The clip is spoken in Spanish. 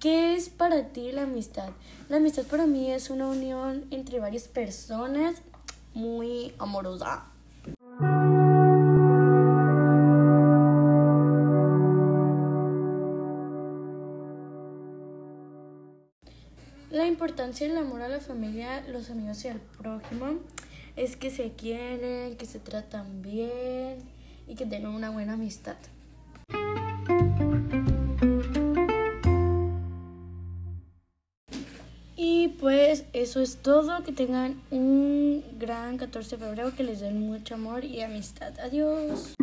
¿Qué es para ti la amistad? La amistad para mí es una unión entre varias personas muy amorosa. La importancia del amor a la familia, los amigos y al prójimo es que se quieren, que se tratan bien y que tengan una buena amistad. Y pues eso es todo. Que tengan un gran 14 de febrero, que les den mucho amor y amistad. Adiós.